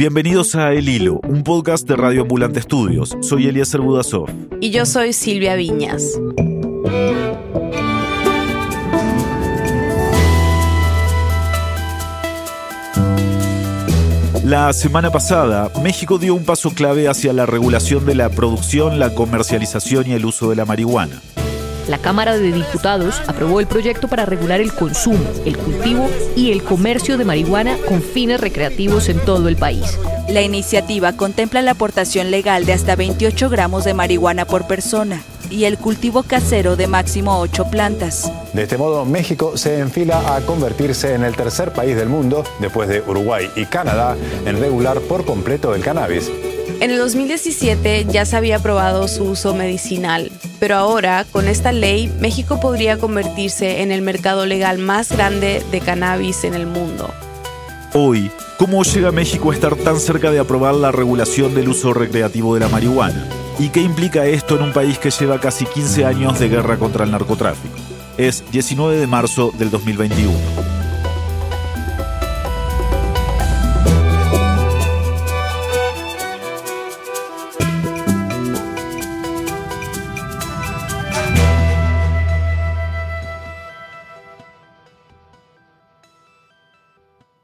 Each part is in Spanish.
Bienvenidos a El Hilo, un podcast de Radio Ambulante Estudios. Soy Eliezer Budasov. Y yo soy Silvia Viñas. La semana pasada, México dio un paso clave hacia la regulación de la producción, la comercialización y el uso de la marihuana la Cámara de Diputados aprobó el proyecto para regular el consumo, el cultivo y el comercio de marihuana con fines recreativos en todo el país. La iniciativa contempla la aportación legal de hasta 28 gramos de marihuana por persona y el cultivo casero de máximo 8 plantas. De este modo, México se enfila a convertirse en el tercer país del mundo, después de Uruguay y Canadá, en regular por completo el cannabis. En el 2017 ya se había aprobado su uso medicinal, pero ahora, con esta ley, México podría convertirse en el mercado legal más grande de cannabis en el mundo. Hoy, ¿cómo llega México a estar tan cerca de aprobar la regulación del uso recreativo de la marihuana? ¿Y qué implica esto en un país que lleva casi 15 años de guerra contra el narcotráfico? Es 19 de marzo del 2021.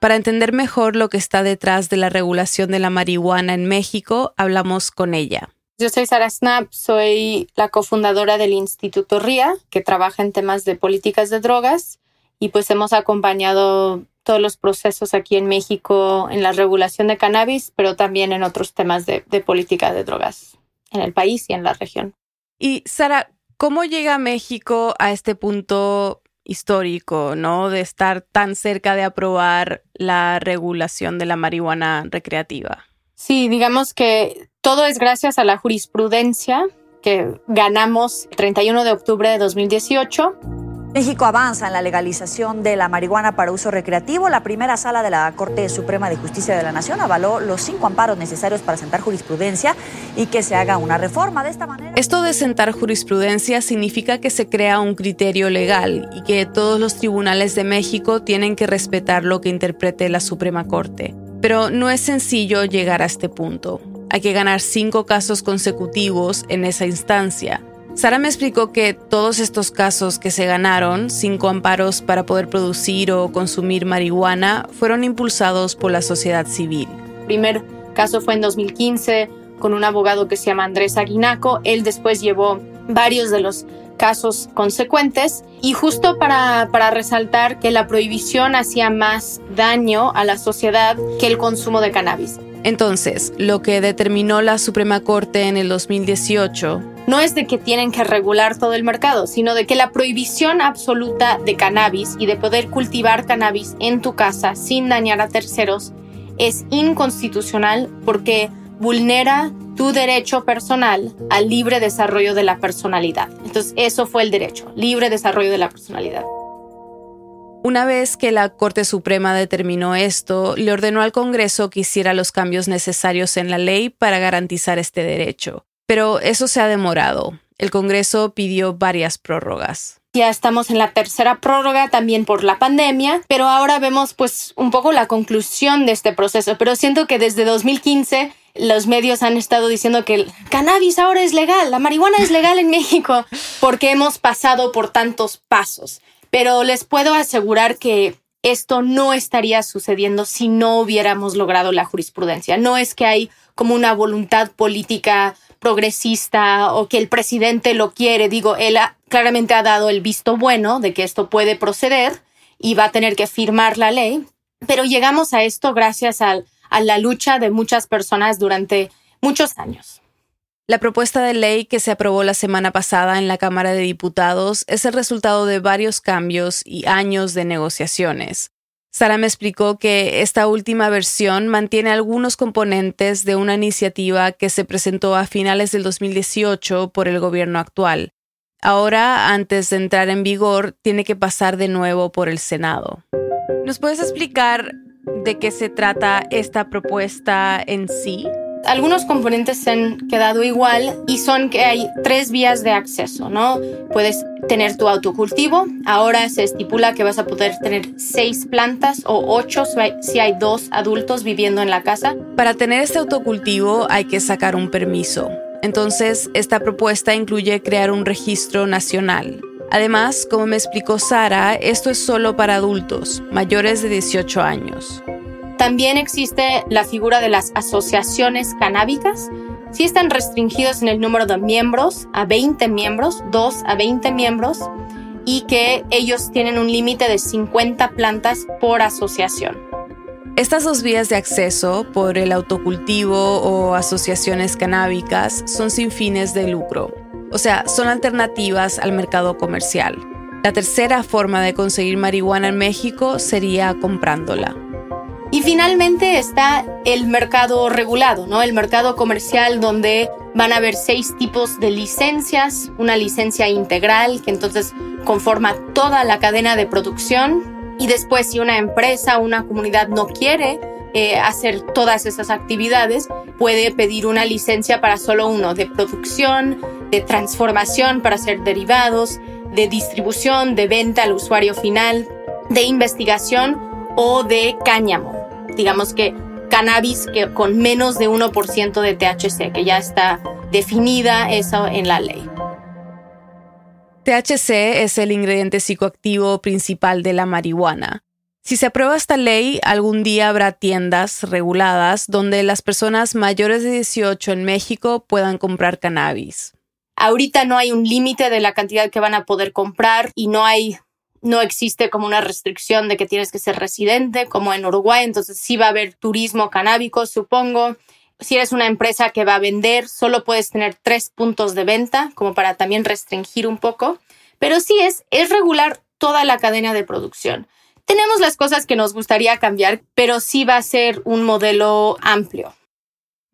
Para entender mejor lo que está detrás de la regulación de la marihuana en México, hablamos con ella. Yo soy Sara Snap, soy la cofundadora del Instituto RIA, que trabaja en temas de políticas de drogas, y pues hemos acompañado todos los procesos aquí en México en la regulación de cannabis, pero también en otros temas de, de política de drogas en el país y en la región. Y Sara, ¿cómo llega México a este punto histórico, ¿no? De estar tan cerca de aprobar la regulación de la marihuana recreativa. Sí, digamos que todo es gracias a la jurisprudencia que ganamos el 31 de octubre de 2018 México avanza en la legalización de la marihuana para uso recreativo. La primera sala de la Corte Suprema de Justicia de la Nación avaló los cinco amparos necesarios para sentar jurisprudencia y que se haga una reforma de esta manera. Esto de sentar jurisprudencia significa que se crea un criterio legal y que todos los tribunales de México tienen que respetar lo que interprete la Suprema Corte. Pero no es sencillo llegar a este punto. Hay que ganar cinco casos consecutivos en esa instancia. Sara me explicó que todos estos casos que se ganaron, cinco amparos para poder producir o consumir marihuana, fueron impulsados por la sociedad civil. Primer caso fue en 2015 con un abogado que se llama Andrés Aguinaco. Él después llevó varios de los casos consecuentes y justo para, para resaltar que la prohibición hacía más daño a la sociedad que el consumo de cannabis. Entonces, lo que determinó la Suprema Corte en el 2018 no es de que tienen que regular todo el mercado, sino de que la prohibición absoluta de cannabis y de poder cultivar cannabis en tu casa sin dañar a terceros es inconstitucional porque vulnera tu derecho personal al libre desarrollo de la personalidad. Entonces, eso fue el derecho, libre desarrollo de la personalidad. Una vez que la Corte Suprema determinó esto, le ordenó al Congreso que hiciera los cambios necesarios en la ley para garantizar este derecho. Pero eso se ha demorado. El Congreso pidió varias prórrogas. Ya estamos en la tercera prórroga también por la pandemia, pero ahora vemos pues un poco la conclusión de este proceso. Pero siento que desde 2015 los medios han estado diciendo que el cannabis ahora es legal, la marihuana es legal en México, porque hemos pasado por tantos pasos pero les puedo asegurar que esto no estaría sucediendo si no hubiéramos logrado la jurisprudencia. No es que hay como una voluntad política progresista o que el presidente lo quiere. Digo, él claramente ha dado el visto bueno de que esto puede proceder y va a tener que firmar la ley. Pero llegamos a esto gracias a la lucha de muchas personas durante muchos años. La propuesta de ley que se aprobó la semana pasada en la Cámara de Diputados es el resultado de varios cambios y años de negociaciones. Sara me explicó que esta última versión mantiene algunos componentes de una iniciativa que se presentó a finales del 2018 por el gobierno actual. Ahora, antes de entrar en vigor, tiene que pasar de nuevo por el Senado. ¿Nos puedes explicar de qué se trata esta propuesta en sí? Algunos componentes se han quedado igual y son que hay tres vías de acceso, ¿no? Puedes tener tu autocultivo. Ahora se estipula que vas a poder tener seis plantas o ocho si hay dos adultos viviendo en la casa. Para tener este autocultivo hay que sacar un permiso. Entonces, esta propuesta incluye crear un registro nacional. Además, como me explicó Sara, esto es solo para adultos, mayores de 18 años. También existe la figura de las asociaciones canábicas. Sí están restringidos en el número de miembros a 20 miembros, 2 a 20 miembros, y que ellos tienen un límite de 50 plantas por asociación. Estas dos vías de acceso por el autocultivo o asociaciones canábicas son sin fines de lucro, o sea, son alternativas al mercado comercial. La tercera forma de conseguir marihuana en México sería comprándola. Y finalmente está el mercado regulado, ¿no? El mercado comercial donde van a haber seis tipos de licencias, una licencia integral que entonces conforma toda la cadena de producción y después si una empresa o una comunidad no quiere eh, hacer todas esas actividades, puede pedir una licencia para solo uno, de producción, de transformación para hacer derivados, de distribución, de venta al usuario final, de investigación o de cáñamo digamos que cannabis que con menos de 1% de THC, que ya está definida eso en la ley. THC es el ingrediente psicoactivo principal de la marihuana. Si se aprueba esta ley, algún día habrá tiendas reguladas donde las personas mayores de 18 en México puedan comprar cannabis. Ahorita no hay un límite de la cantidad que van a poder comprar y no hay no existe como una restricción de que tienes que ser residente, como en Uruguay, entonces sí va a haber turismo canábico, supongo. Si eres una empresa que va a vender, solo puedes tener tres puntos de venta, como para también restringir un poco. Pero sí es, es regular toda la cadena de producción. Tenemos las cosas que nos gustaría cambiar, pero sí va a ser un modelo amplio.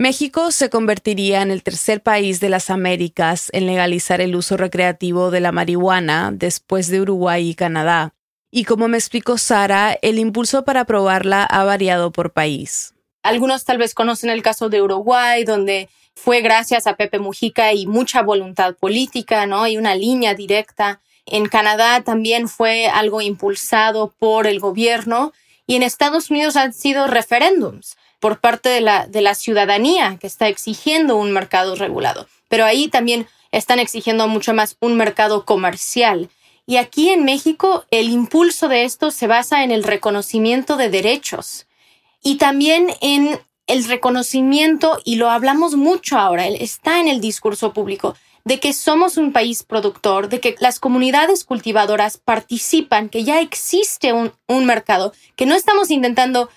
México se convertiría en el tercer país de las Américas en legalizar el uso recreativo de la marihuana después de Uruguay y Canadá. Y como me explicó Sara, el impulso para aprobarla ha variado por país. Algunos tal vez conocen el caso de Uruguay, donde fue gracias a Pepe Mujica y mucha voluntad política, ¿no? Y una línea directa. En Canadá también fue algo impulsado por el gobierno y en Estados Unidos han sido referéndums por parte de la, de la ciudadanía que está exigiendo un mercado regulado. Pero ahí también están exigiendo mucho más un mercado comercial. Y aquí en México el impulso de esto se basa en el reconocimiento de derechos y también en el reconocimiento, y lo hablamos mucho ahora, está en el discurso público, de que somos un país productor, de que las comunidades cultivadoras participan, que ya existe un, un mercado, que no estamos intentando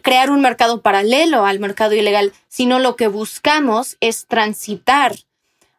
crear un mercado paralelo al mercado ilegal, sino lo que buscamos es transitar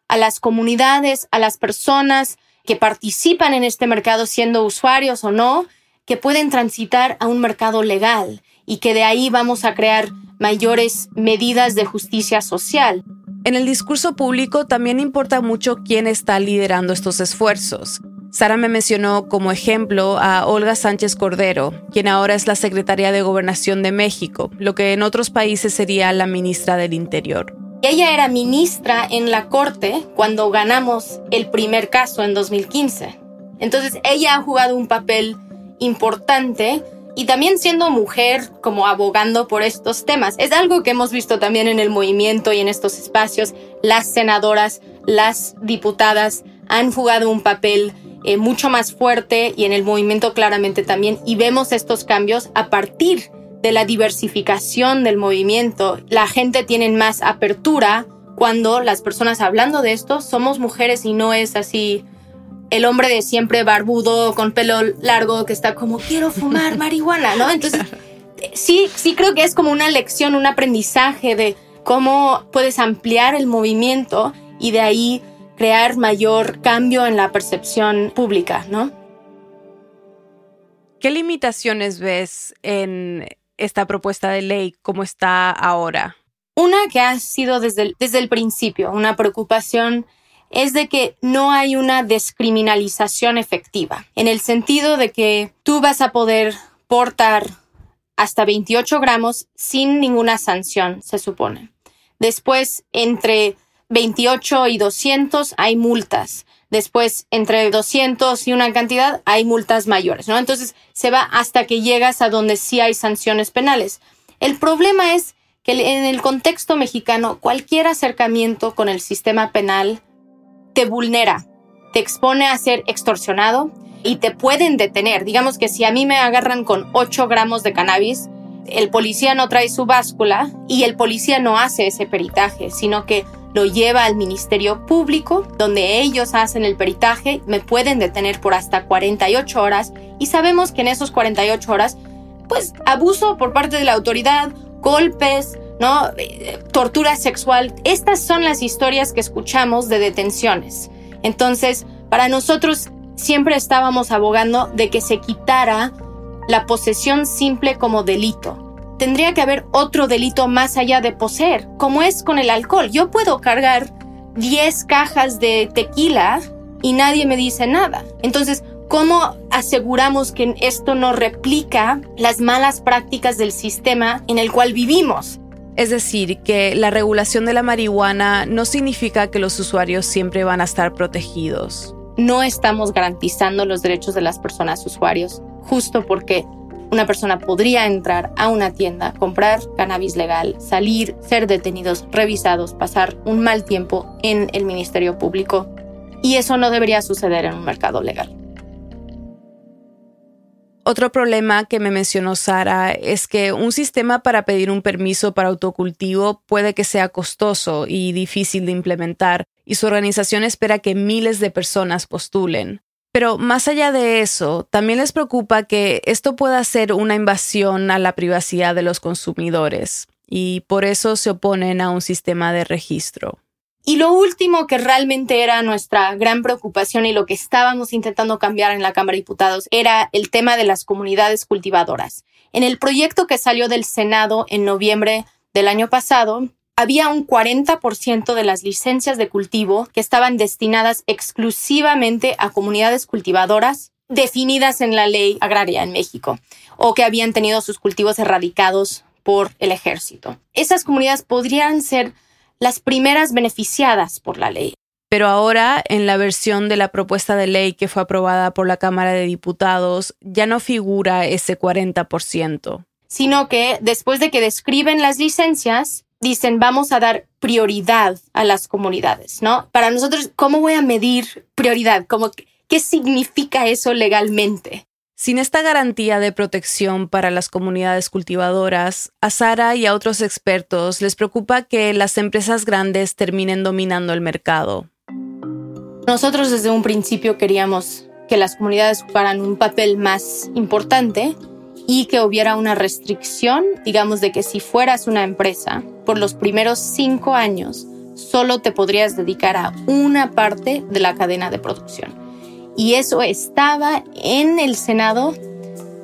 a las comunidades, a las personas que participan en este mercado siendo usuarios o no, que pueden transitar a un mercado legal y que de ahí vamos a crear mayores medidas de justicia social. En el discurso público también importa mucho quién está liderando estos esfuerzos. Sara me mencionó como ejemplo a Olga Sánchez Cordero, quien ahora es la secretaria de Gobernación de México, lo que en otros países sería la ministra del Interior. Ella era ministra en la Corte cuando ganamos el primer caso en 2015. Entonces ella ha jugado un papel importante y también siendo mujer como abogando por estos temas. Es algo que hemos visto también en el movimiento y en estos espacios. Las senadoras, las diputadas han jugado un papel eh, mucho más fuerte y en el movimiento claramente también. Y vemos estos cambios a partir de la diversificación del movimiento. La gente tiene más apertura cuando las personas hablando de esto somos mujeres y no es así el hombre de siempre barbudo con pelo largo que está como quiero fumar marihuana, ¿no? Entonces, sí, sí creo que es como una lección, un aprendizaje de cómo puedes ampliar el movimiento y de ahí crear mayor cambio en la percepción pública, ¿no? ¿Qué limitaciones ves en esta propuesta de ley como está ahora? Una que ha sido desde el, desde el principio una preocupación es de que no hay una descriminalización efectiva, en el sentido de que tú vas a poder portar hasta 28 gramos sin ninguna sanción, se supone. Después, entre 28 y 200 hay multas. Después, entre 200 y una cantidad, hay multas mayores, ¿no? Entonces, se va hasta que llegas a donde sí hay sanciones penales. El problema es que en el contexto mexicano, cualquier acercamiento con el sistema penal te vulnera, te expone a ser extorsionado y te pueden detener. Digamos que si a mí me agarran con 8 gramos de cannabis, el policía no trae su báscula y el policía no hace ese peritaje, sino que lo lleva al Ministerio Público, donde ellos hacen el peritaje, me pueden detener por hasta 48 horas y sabemos que en esos 48 horas, pues abuso por parte de la autoridad, golpes, ¿no? tortura sexual, estas son las historias que escuchamos de detenciones. Entonces, para nosotros siempre estábamos abogando de que se quitara la posesión simple como delito tendría que haber otro delito más allá de poseer, como es con el alcohol. Yo puedo cargar 10 cajas de tequila y nadie me dice nada. Entonces, ¿cómo aseguramos que esto no replica las malas prácticas del sistema en el cual vivimos? Es decir, que la regulación de la marihuana no significa que los usuarios siempre van a estar protegidos. No estamos garantizando los derechos de las personas usuarios, justo porque una persona podría entrar a una tienda, comprar cannabis legal, salir, ser detenidos, revisados, pasar un mal tiempo en el Ministerio Público. Y eso no debería suceder en un mercado legal. Otro problema que me mencionó Sara es que un sistema para pedir un permiso para autocultivo puede que sea costoso y difícil de implementar, y su organización espera que miles de personas postulen. Pero más allá de eso, también les preocupa que esto pueda ser una invasión a la privacidad de los consumidores y por eso se oponen a un sistema de registro. Y lo último que realmente era nuestra gran preocupación y lo que estábamos intentando cambiar en la Cámara de Diputados era el tema de las comunidades cultivadoras. En el proyecto que salió del Senado en noviembre del año pasado, había un 40% de las licencias de cultivo que estaban destinadas exclusivamente a comunidades cultivadoras definidas en la ley agraria en México o que habían tenido sus cultivos erradicados por el ejército. Esas comunidades podrían ser las primeras beneficiadas por la ley. Pero ahora, en la versión de la propuesta de ley que fue aprobada por la Cámara de Diputados, ya no figura ese 40%. Sino que después de que describen las licencias, dicen vamos a dar prioridad a las comunidades, ¿no? Para nosotros, ¿cómo voy a medir prioridad? ¿Cómo, ¿Qué significa eso legalmente? Sin esta garantía de protección para las comunidades cultivadoras, a Sara y a otros expertos les preocupa que las empresas grandes terminen dominando el mercado. Nosotros desde un principio queríamos que las comunidades jugaran un papel más importante y que hubiera una restricción, digamos, de que si fueras una empresa, por los primeros cinco años solo te podrías dedicar a una parte de la cadena de producción. Y eso estaba en el Senado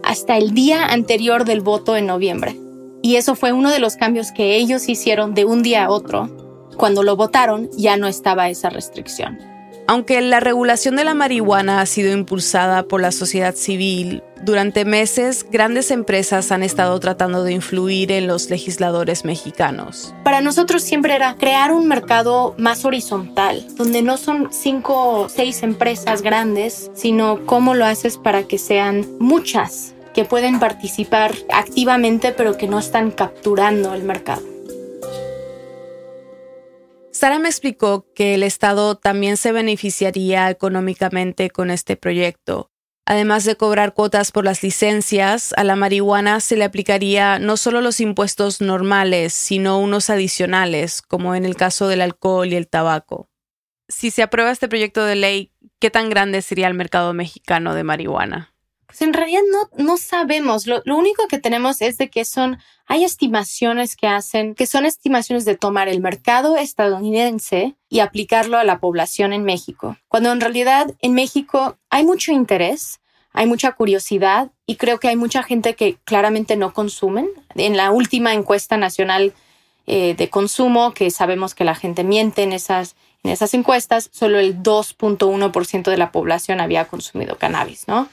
hasta el día anterior del voto en noviembre. Y eso fue uno de los cambios que ellos hicieron de un día a otro. Cuando lo votaron ya no estaba esa restricción. Aunque la regulación de la marihuana ha sido impulsada por la sociedad civil, durante meses grandes empresas han estado tratando de influir en los legisladores mexicanos. Para nosotros siempre era crear un mercado más horizontal, donde no son cinco o seis empresas grandes, sino cómo lo haces para que sean muchas que pueden participar activamente pero que no están capturando el mercado. Sara me explicó que el Estado también se beneficiaría económicamente con este proyecto. Además de cobrar cuotas por las licencias, a la marihuana se le aplicaría no solo los impuestos normales, sino unos adicionales, como en el caso del alcohol y el tabaco. Si se aprueba este proyecto de ley, ¿qué tan grande sería el mercado mexicano de marihuana? Pues en realidad no, no sabemos. Lo, lo, único que tenemos es de que son, hay estimaciones que hacen, que son estimaciones de tomar el mercado estadounidense y aplicarlo a la población en México. Cuando en realidad en México hay mucho interés, hay mucha curiosidad y creo que hay mucha gente que claramente no consumen. En la última encuesta nacional eh, de consumo, que sabemos que la gente miente en esas, en esas encuestas, solo el 2.1% de la población había consumido cannabis, ¿no?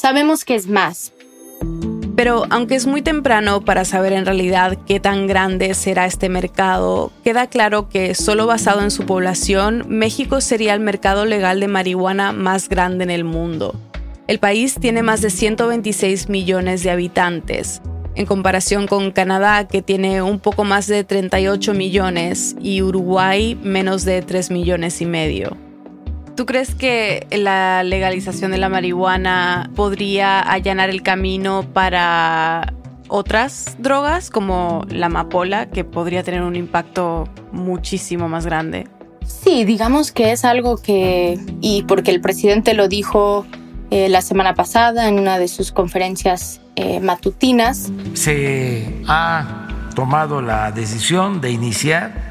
Sabemos que es más. Pero aunque es muy temprano para saber en realidad qué tan grande será este mercado, queda claro que solo basado en su población, México sería el mercado legal de marihuana más grande en el mundo. El país tiene más de 126 millones de habitantes, en comparación con Canadá, que tiene un poco más de 38 millones, y Uruguay menos de 3 millones y medio. ¿Tú crees que la legalización de la marihuana podría allanar el camino para otras drogas como la amapola, que podría tener un impacto muchísimo más grande? Sí, digamos que es algo que, y porque el presidente lo dijo eh, la semana pasada en una de sus conferencias eh, matutinas. Se ha tomado la decisión de iniciar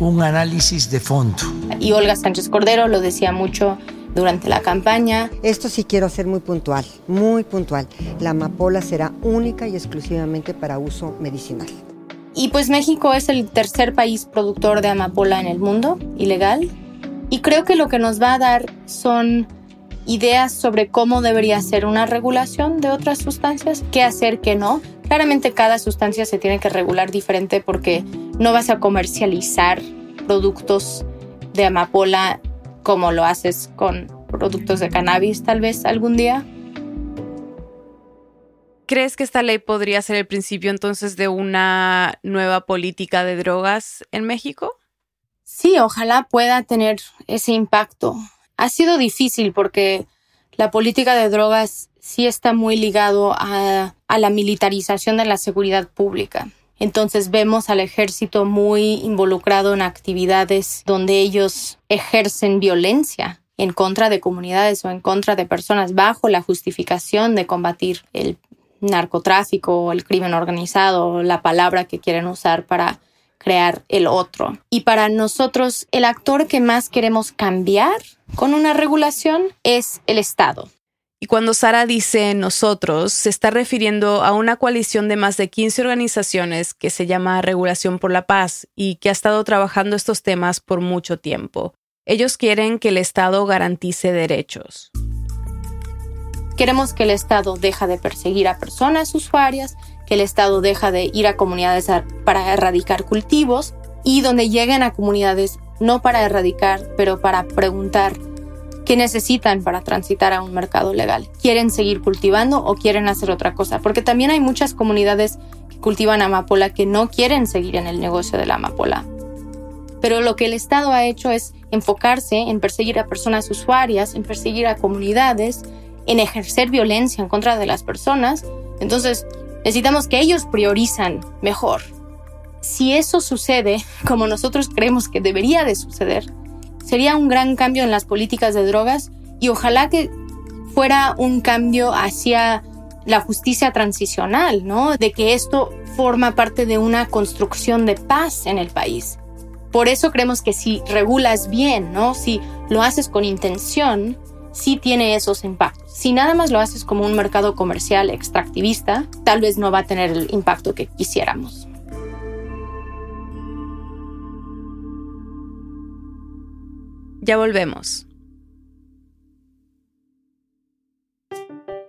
un análisis de fondo. Y Olga Sánchez Cordero lo decía mucho durante la campaña. Esto sí quiero ser muy puntual, muy puntual. La amapola será única y exclusivamente para uso medicinal. Y pues México es el tercer país productor de amapola en el mundo, ilegal. Y creo que lo que nos va a dar son ideas sobre cómo debería ser una regulación de otras sustancias, qué hacer, qué no. Claramente cada sustancia se tiene que regular diferente porque no vas a comercializar productos de amapola como lo haces con productos de cannabis tal vez algún día. ¿Crees que esta ley podría ser el principio entonces de una nueva política de drogas en México? Sí, ojalá pueda tener ese impacto. Ha sido difícil porque la política de drogas sí está muy ligado a, la militarización de la seguridad pública. Entonces vemos al ejército muy involucrado en actividades donde ellos ejercen violencia en contra de comunidades o en contra de personas bajo la justificación de combatir el narcotráfico el crimen organizado, la palabra que quieren usar para crear el otro. Y para nosotros el actor que más queremos cambiar con una regulación es el Estado. Y cuando Sara dice nosotros, se está refiriendo a una coalición de más de 15 organizaciones que se llama Regulación por la Paz y que ha estado trabajando estos temas por mucho tiempo. Ellos quieren que el Estado garantice derechos. Queremos que el Estado deja de perseguir a personas usuarias, que el Estado deja de ir a comunidades para erradicar cultivos y donde lleguen a comunidades no para erradicar, pero para preguntar qué necesitan para transitar a un mercado legal. ¿Quieren seguir cultivando o quieren hacer otra cosa? Porque también hay muchas comunidades que cultivan amapola que no quieren seguir en el negocio de la amapola. Pero lo que el Estado ha hecho es enfocarse en perseguir a personas usuarias, en perseguir a comunidades, en ejercer violencia en contra de las personas. Entonces, necesitamos que ellos priorizan mejor. Si eso sucede como nosotros creemos que debería de suceder, sería un gran cambio en las políticas de drogas y ojalá que fuera un cambio hacia la justicia transicional, ¿no? De que esto forma parte de una construcción de paz en el país. Por eso creemos que si regulas bien, ¿no? Si lo haces con intención, sí tiene esos impactos. Si nada más lo haces como un mercado comercial extractivista, tal vez no va a tener el impacto que quisiéramos. Ya volvemos.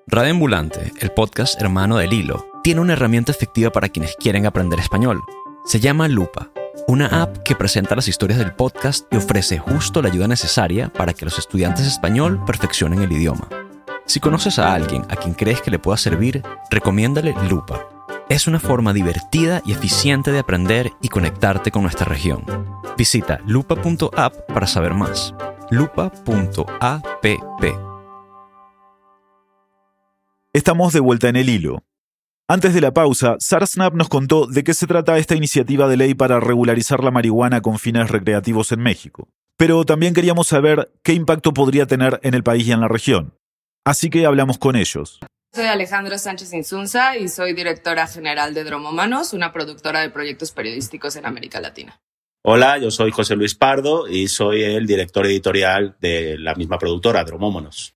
Radio Ambulante, el podcast hermano del hilo, tiene una herramienta efectiva para quienes quieren aprender español. Se llama Lupa, una app que presenta las historias del podcast y ofrece justo la ayuda necesaria para que los estudiantes de español perfeccionen el idioma. Si conoces a alguien a quien crees que le pueda servir, recomiéndale Lupa. Es una forma divertida y eficiente de aprender y conectarte con nuestra región. Visita lupa.app para saber más. lupa.app. Estamos de vuelta en el hilo. Antes de la pausa, Sara Snap nos contó de qué se trata esta iniciativa de ley para regularizar la marihuana con fines recreativos en México. Pero también queríamos saber qué impacto podría tener en el país y en la región. Así que hablamos con ellos. Soy Alejandra Sánchez Insunza y soy directora general de Dromomanos, una productora de proyectos periodísticos en América Latina. Hola, yo soy José Luis Pardo y soy el director editorial de la misma productora, Dromómonos.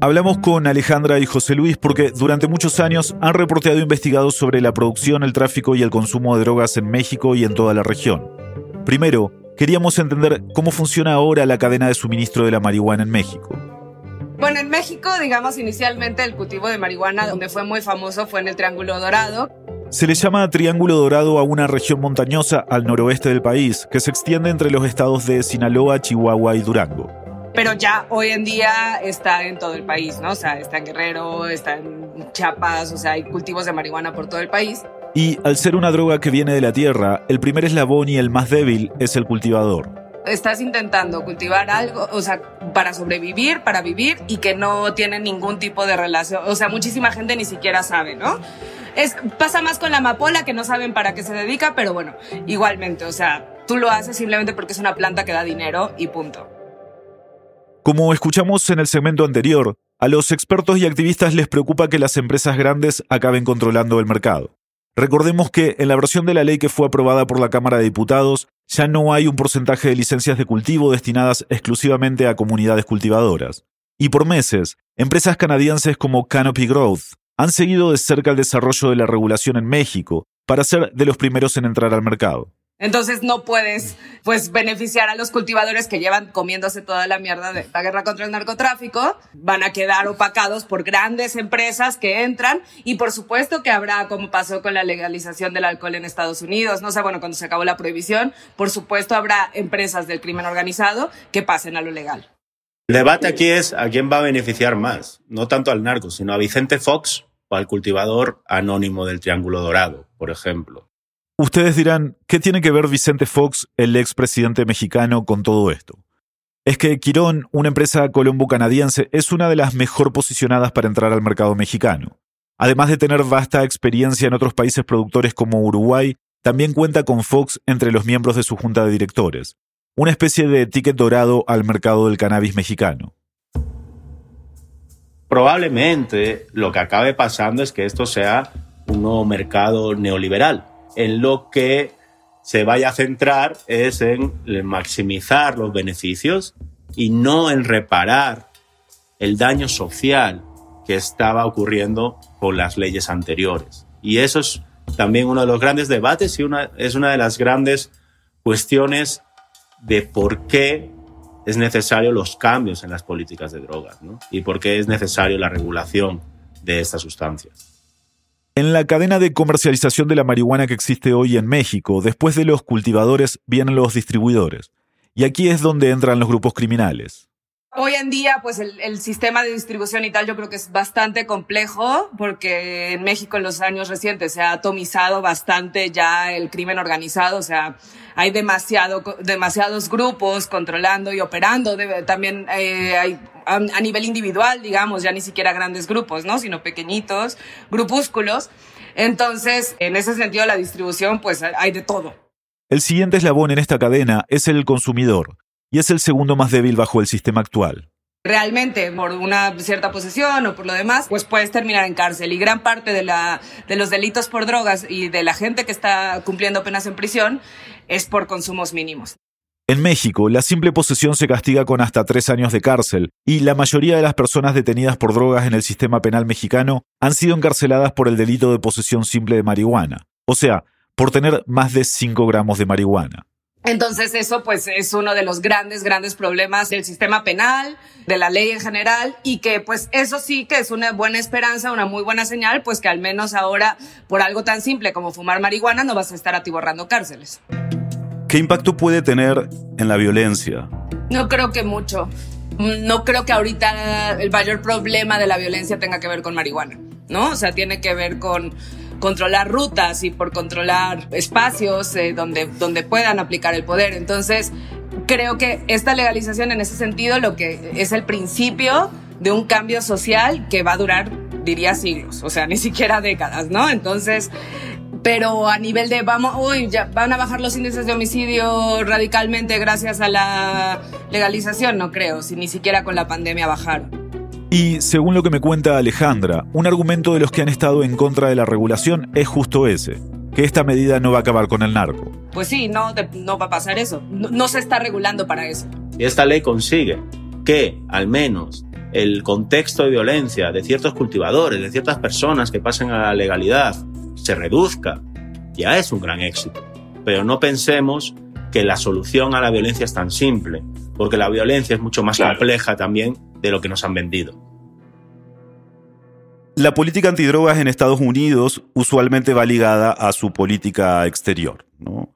Hablamos con Alejandra y José Luis porque durante muchos años han reporteado e investigado sobre la producción, el tráfico y el consumo de drogas en México y en toda la región. Primero, queríamos entender cómo funciona ahora la cadena de suministro de la marihuana en México. Bueno, en México, digamos, inicialmente el cultivo de marihuana, donde fue muy famoso, fue en el Triángulo Dorado. Se le llama Triángulo Dorado a una región montañosa al noroeste del país, que se extiende entre los estados de Sinaloa, Chihuahua y Durango. Pero ya hoy en día está en todo el país, ¿no? O sea, está en Guerrero, está en Chiapas, o sea, hay cultivos de marihuana por todo el país. Y al ser una droga que viene de la tierra, el primer eslabón y el más débil es el cultivador estás intentando cultivar algo, o sea, para sobrevivir, para vivir y que no tiene ningún tipo de relación. O sea, muchísima gente ni siquiera sabe, ¿no? Es, pasa más con la amapola que no saben para qué se dedica, pero bueno, igualmente, o sea, tú lo haces simplemente porque es una planta que da dinero y punto. Como escuchamos en el segmento anterior, a los expertos y activistas les preocupa que las empresas grandes acaben controlando el mercado. Recordemos que en la versión de la ley que fue aprobada por la Cámara de Diputados ya no hay un porcentaje de licencias de cultivo destinadas exclusivamente a comunidades cultivadoras. Y por meses, empresas canadienses como Canopy Growth han seguido de cerca el desarrollo de la regulación en México para ser de los primeros en entrar al mercado. Entonces no puedes pues beneficiar a los cultivadores que llevan comiéndose toda la mierda de la guerra contra el narcotráfico, van a quedar opacados por grandes empresas que entran y por supuesto que habrá como pasó con la legalización del alcohol en Estados Unidos, no sé, bueno, cuando se acabó la prohibición, por supuesto habrá empresas del crimen organizado que pasen a lo legal. El debate aquí es a quién va a beneficiar más, no tanto al narco, sino a Vicente Fox o al cultivador anónimo del Triángulo Dorado, por ejemplo. Ustedes dirán, ¿qué tiene que ver Vicente Fox, el expresidente mexicano, con todo esto? Es que Quirón, una empresa colombo-canadiense, es una de las mejor posicionadas para entrar al mercado mexicano. Además de tener vasta experiencia en otros países productores como Uruguay, también cuenta con Fox entre los miembros de su junta de directores, una especie de ticket dorado al mercado del cannabis mexicano. Probablemente lo que acabe pasando es que esto sea un nuevo mercado neoliberal, en lo que se vaya a centrar es en maximizar los beneficios y no en reparar el daño social que estaba ocurriendo con las leyes anteriores. Y eso es también uno de los grandes debates y es una de las grandes cuestiones de por qué es necesario los cambios en las políticas de drogas y por qué es necesario la regulación de estas sustancias. En la cadena de comercialización de la marihuana que existe hoy en México, después de los cultivadores vienen los distribuidores. Y aquí es donde entran los grupos criminales. Hoy en día, pues el, sistema de distribución y tal yo creo que es bastante complejo porque en México en los años recientes se ha atomizado bastante ya el crimen organizado, o sea, hay demasiado, demasiados grupos controlando y operando, también eh, hay a, nivel individual, digamos, ya ni siquiera grandes grupos, ¿no? Sino pequeñitos, grupúsculos. Entonces, en ese sentido, la distribución, pues hay de todo. El siguiente eslabón en esta cadena es el consumidor, y es el segundo más débil bajo el sistema actual. Realmente, por una cierta posesión o por lo demás, pues puedes terminar en cárcel. Y gran parte de, la, de los delitos por drogas y de la gente que está cumpliendo penas en prisión es por consumos mínimos. En México, la simple posesión se castiga con hasta tres años de cárcel, y la mayoría de las personas detenidas por drogas en el sistema penal mexicano han sido encarceladas por el delito de posesión simple de marihuana, o sea, por tener más de 5 gramos de marihuana. Entonces eso pues es uno de los grandes, grandes problemas del sistema penal, de la ley en general y que pues eso sí que es una buena esperanza, una muy buena señal, pues que al menos ahora por algo tan simple como fumar marihuana no vas a estar atiborrando cárceles. ¿Qué impacto puede tener en la violencia? No creo que mucho. No creo que ahorita el mayor problema de la violencia tenga que ver con marihuana, ¿no? O sea, tiene que ver con controlar rutas y por controlar espacios eh, donde, donde puedan aplicar el poder. Entonces, creo que esta legalización en ese sentido lo que es el principio de un cambio social que va a durar, diría, siglos, o sea, ni siquiera décadas, ¿no? Entonces, pero a nivel de vamos, uy, ya van a bajar los índices de homicidio radicalmente gracias a la legalización, no creo, si ni siquiera con la pandemia bajaron. Y según lo que me cuenta Alejandra, un argumento de los que han estado en contra de la regulación es justo ese, que esta medida no va a acabar con el narco. Pues sí, no, no va a pasar eso. No, se está regulando para eso. Y esta ley consigue que al menos el contexto de violencia de ciertos cultivadores, de ciertas personas que pasen a la legalidad, se reduzca. Ya es un gran éxito. Pero no pensemos que la solución a la violencia es tan simple, porque la violencia es mucho más compleja también de lo que nos han vendido. La política antidrogas en Estados Unidos usualmente va ligada a su política exterior. ¿no?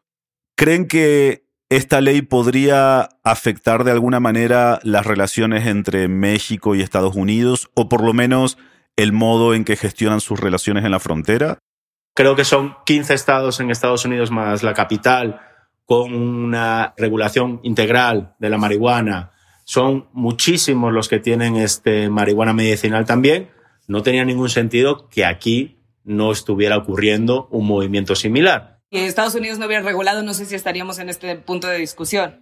¿Creen que esta ley podría afectar de alguna manera las relaciones entre México y Estados Unidos o por lo menos el modo en que gestionan sus relaciones en la frontera? Creo que son 15 estados en Estados Unidos más la capital con una regulación integral de la marihuana. Son muchísimos los que tienen este marihuana medicinal también. No tenía ningún sentido que aquí no estuviera ocurriendo un movimiento similar. Si Estados Unidos no hubiera regulado, no sé si estaríamos en este punto de discusión.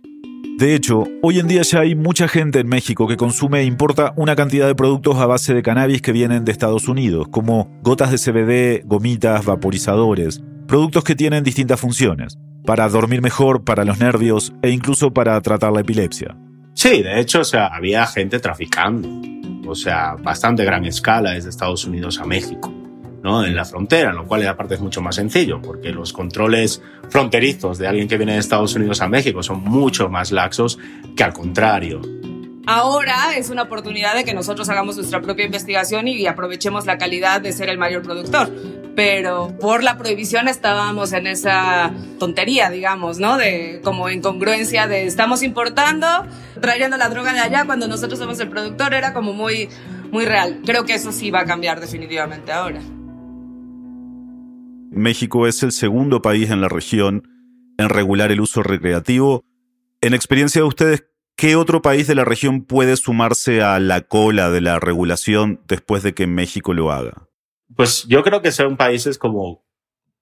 De hecho, hoy en día ya hay mucha gente en México que consume e importa una cantidad de productos a base de cannabis que vienen de Estados Unidos, como gotas de CBD, gomitas, vaporizadores, productos que tienen distintas funciones, para dormir mejor, para los nervios e incluso para tratar la epilepsia. Sí, de hecho, o sea, había gente traficando, o sea, bastante gran escala desde Estados Unidos a México. ¿no? en la frontera, lo cual aparte es mucho más sencillo, porque los controles fronterizos de alguien que viene de Estados Unidos a México son mucho más laxos que al contrario. Ahora es una oportunidad de que nosotros hagamos nuestra propia investigación y aprovechemos la calidad de ser el mayor productor. Pero por la prohibición estábamos en esa tontería, digamos, ¿no? De como incongruencia de estamos importando, trayendo la droga de allá cuando nosotros somos el productor, era como muy, muy real. Creo que eso sí va a cambiar definitivamente ahora. México es el segundo país en la región en regular el uso recreativo. En experiencia de ustedes, ¿qué otro país de la región puede sumarse a la cola de la regulación después de que México lo haga? Pues yo creo que son países como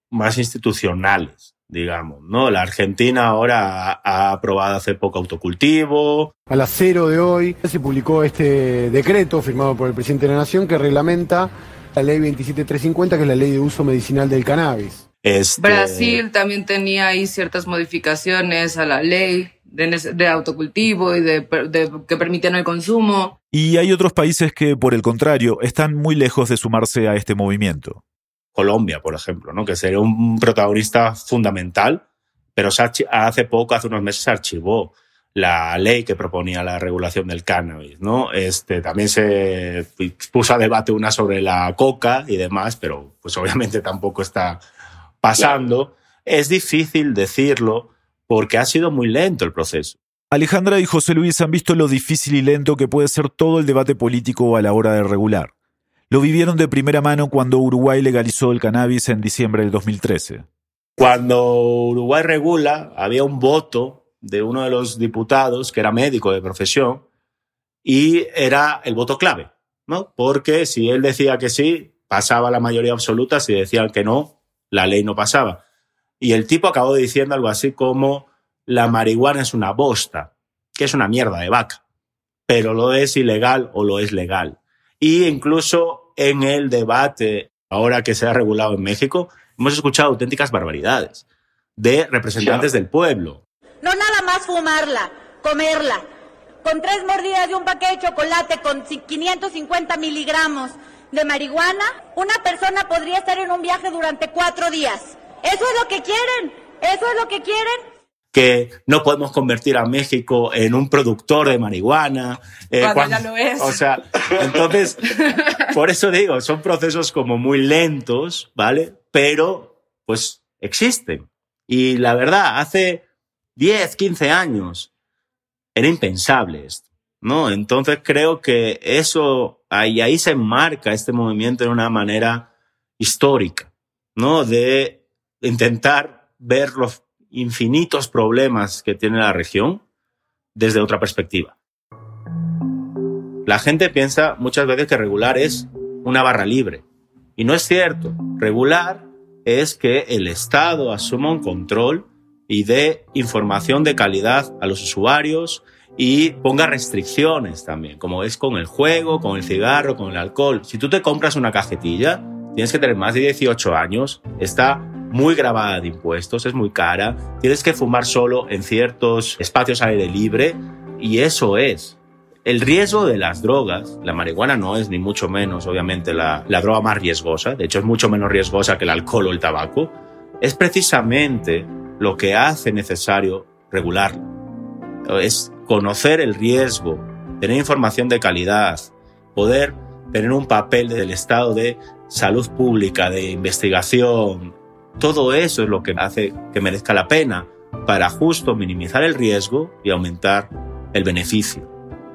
más institucionales, digamos, ¿no? La Argentina ahora ha aprobado hace poco autocultivo. A las cero de hoy se publicó este decreto firmado por el presidente de la Nación que reglamenta la ley 27350, que es la ley de uso medicinal del cannabis. Este... Brasil también tenía ahí ciertas modificaciones a la ley de, autocultivo y de, que permitían el consumo. Y hay otros países que, por el contrario, están muy lejos de sumarse a este movimiento. Colombia, por ejemplo, ¿no? que sería un protagonista fundamental, pero hace poco, hace unos meses, se archivó la ley que proponía la regulación del cannabis, ¿no? Este, también se puso a debate una sobre la coca y demás, pero pues obviamente tampoco está pasando. Es difícil decirlo porque ha sido muy lento el proceso. Alejandra y José Luis han visto lo difícil y lento que puede ser todo el debate político a la hora de regular. Lo vivieron de primera mano cuando Uruguay legalizó el cannabis en diciembre del 2013. Cuando Uruguay regula, había un voto de uno de los diputados que era médico de profesión y era el voto clave, ¿no? Porque si él decía que sí, pasaba la mayoría absoluta, si decían que no, la ley no pasaba. Y el tipo acabó diciendo algo así como la marihuana es una bosta, que es una mierda de vaca, pero lo es ilegal o lo es legal. Y incluso en el debate, ahora que se ha regulado en México, hemos escuchado auténticas barbaridades de representantes del pueblo, no nada más fumarla, comerla. Con tres mordidas de un paquete de chocolate con 550 miligramos de marihuana, una persona podría estar en un viaje durante cuatro días. Eso es lo que quieren. Eso es lo que quieren que no podemos convertir a México en un productor de marihuana. Eh, cuando, ya lo es. O sea, entonces, por eso digo, son procesos como muy lentos, ¿vale? Pero, pues, existen. Y la verdad, hace 10, 15 años. Era impensable esto, ¿no? Entonces creo que eso, ahí, ahí se marca este movimiento de una manera histórica, ¿no? De intentar ver los infinitos problemas que tiene la región desde otra perspectiva. La gente piensa muchas veces que regular es una barra libre. Y no es cierto. Regular es que el Estado asuma un control y dé información de calidad a los usuarios y ponga restricciones también, como es con el juego, con el cigarro, con el alcohol. Si tú te compras una cajetilla, tienes que tener más de 18 años, está muy grabada de impuestos, es muy cara, tienes que fumar solo en ciertos espacios aire libre y eso es. El riesgo de las drogas, la marihuana no es ni mucho menos, obviamente, la, la droga más riesgosa, de hecho es mucho menos riesgosa que el alcohol o el tabaco, es precisamente lo que hace necesario regularlo. Es conocer el riesgo tener información de calidad, poder tener un papel del estado de salud pública, de investigación, todo eso es lo que hace que merezca la pena para justo minimizar el riesgo y aumentar el beneficio.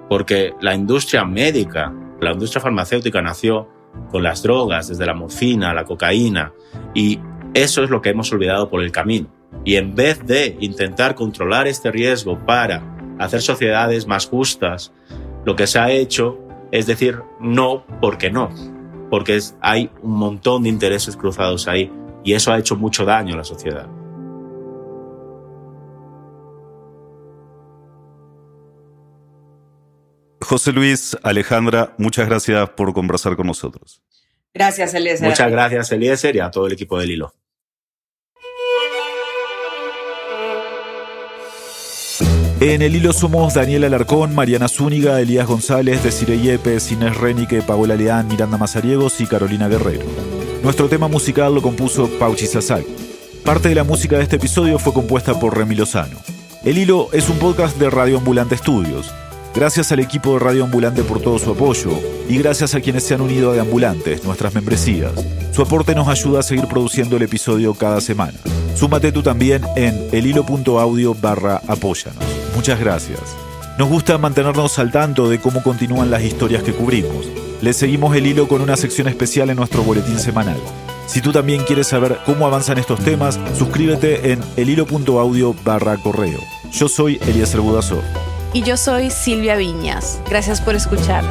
Porque la industria médica, la industria farmacéutica nació con las drogas, desde la morfina, la cocaína, y eso es lo que hemos olvidado por el camino. Y en vez de intentar controlar este riesgo para hacer sociedades más justas, lo que se ha hecho es decir no porque no, porque hay un montón de intereses cruzados ahí y eso ha hecho mucho daño a la sociedad. José Luis, Alejandra, muchas gracias por conversar con nosotros. Gracias, Eliezer. Muchas gracias, Eliezer, y a todo el equipo del Hilo. En el hilo somos Daniel Alarcón, Mariana Zúñiga, Elías González, Desiree Yepes, Inés Renique, Paola Leán, Miranda Mazariegos y Carolina Guerrero. Nuestro tema musical lo compuso Pauchi Sasaki. Parte de la música de este episodio fue compuesta por Remy Lozano. El Hilo es un podcast de Radio Ambulante Studios. Gracias al equipo de Radio Ambulante por todo su apoyo y gracias a quienes se han unido a De Ambulantes, nuestras membresías. Su aporte nos ayuda a seguir produciendo el episodio cada semana. Súmate tú también en elhilo.audio barra apóyanos. Muchas gracias. Nos gusta mantenernos al tanto de cómo continúan las historias que cubrimos. Le seguimos el hilo con una sección especial en nuestro boletín semanal. Si tú también quieres saber cómo avanzan estos temas, suscríbete en elhilo.audio barra correo. Yo soy Eliezer Budasov. Y yo soy Silvia Viñas. Gracias por escuchar.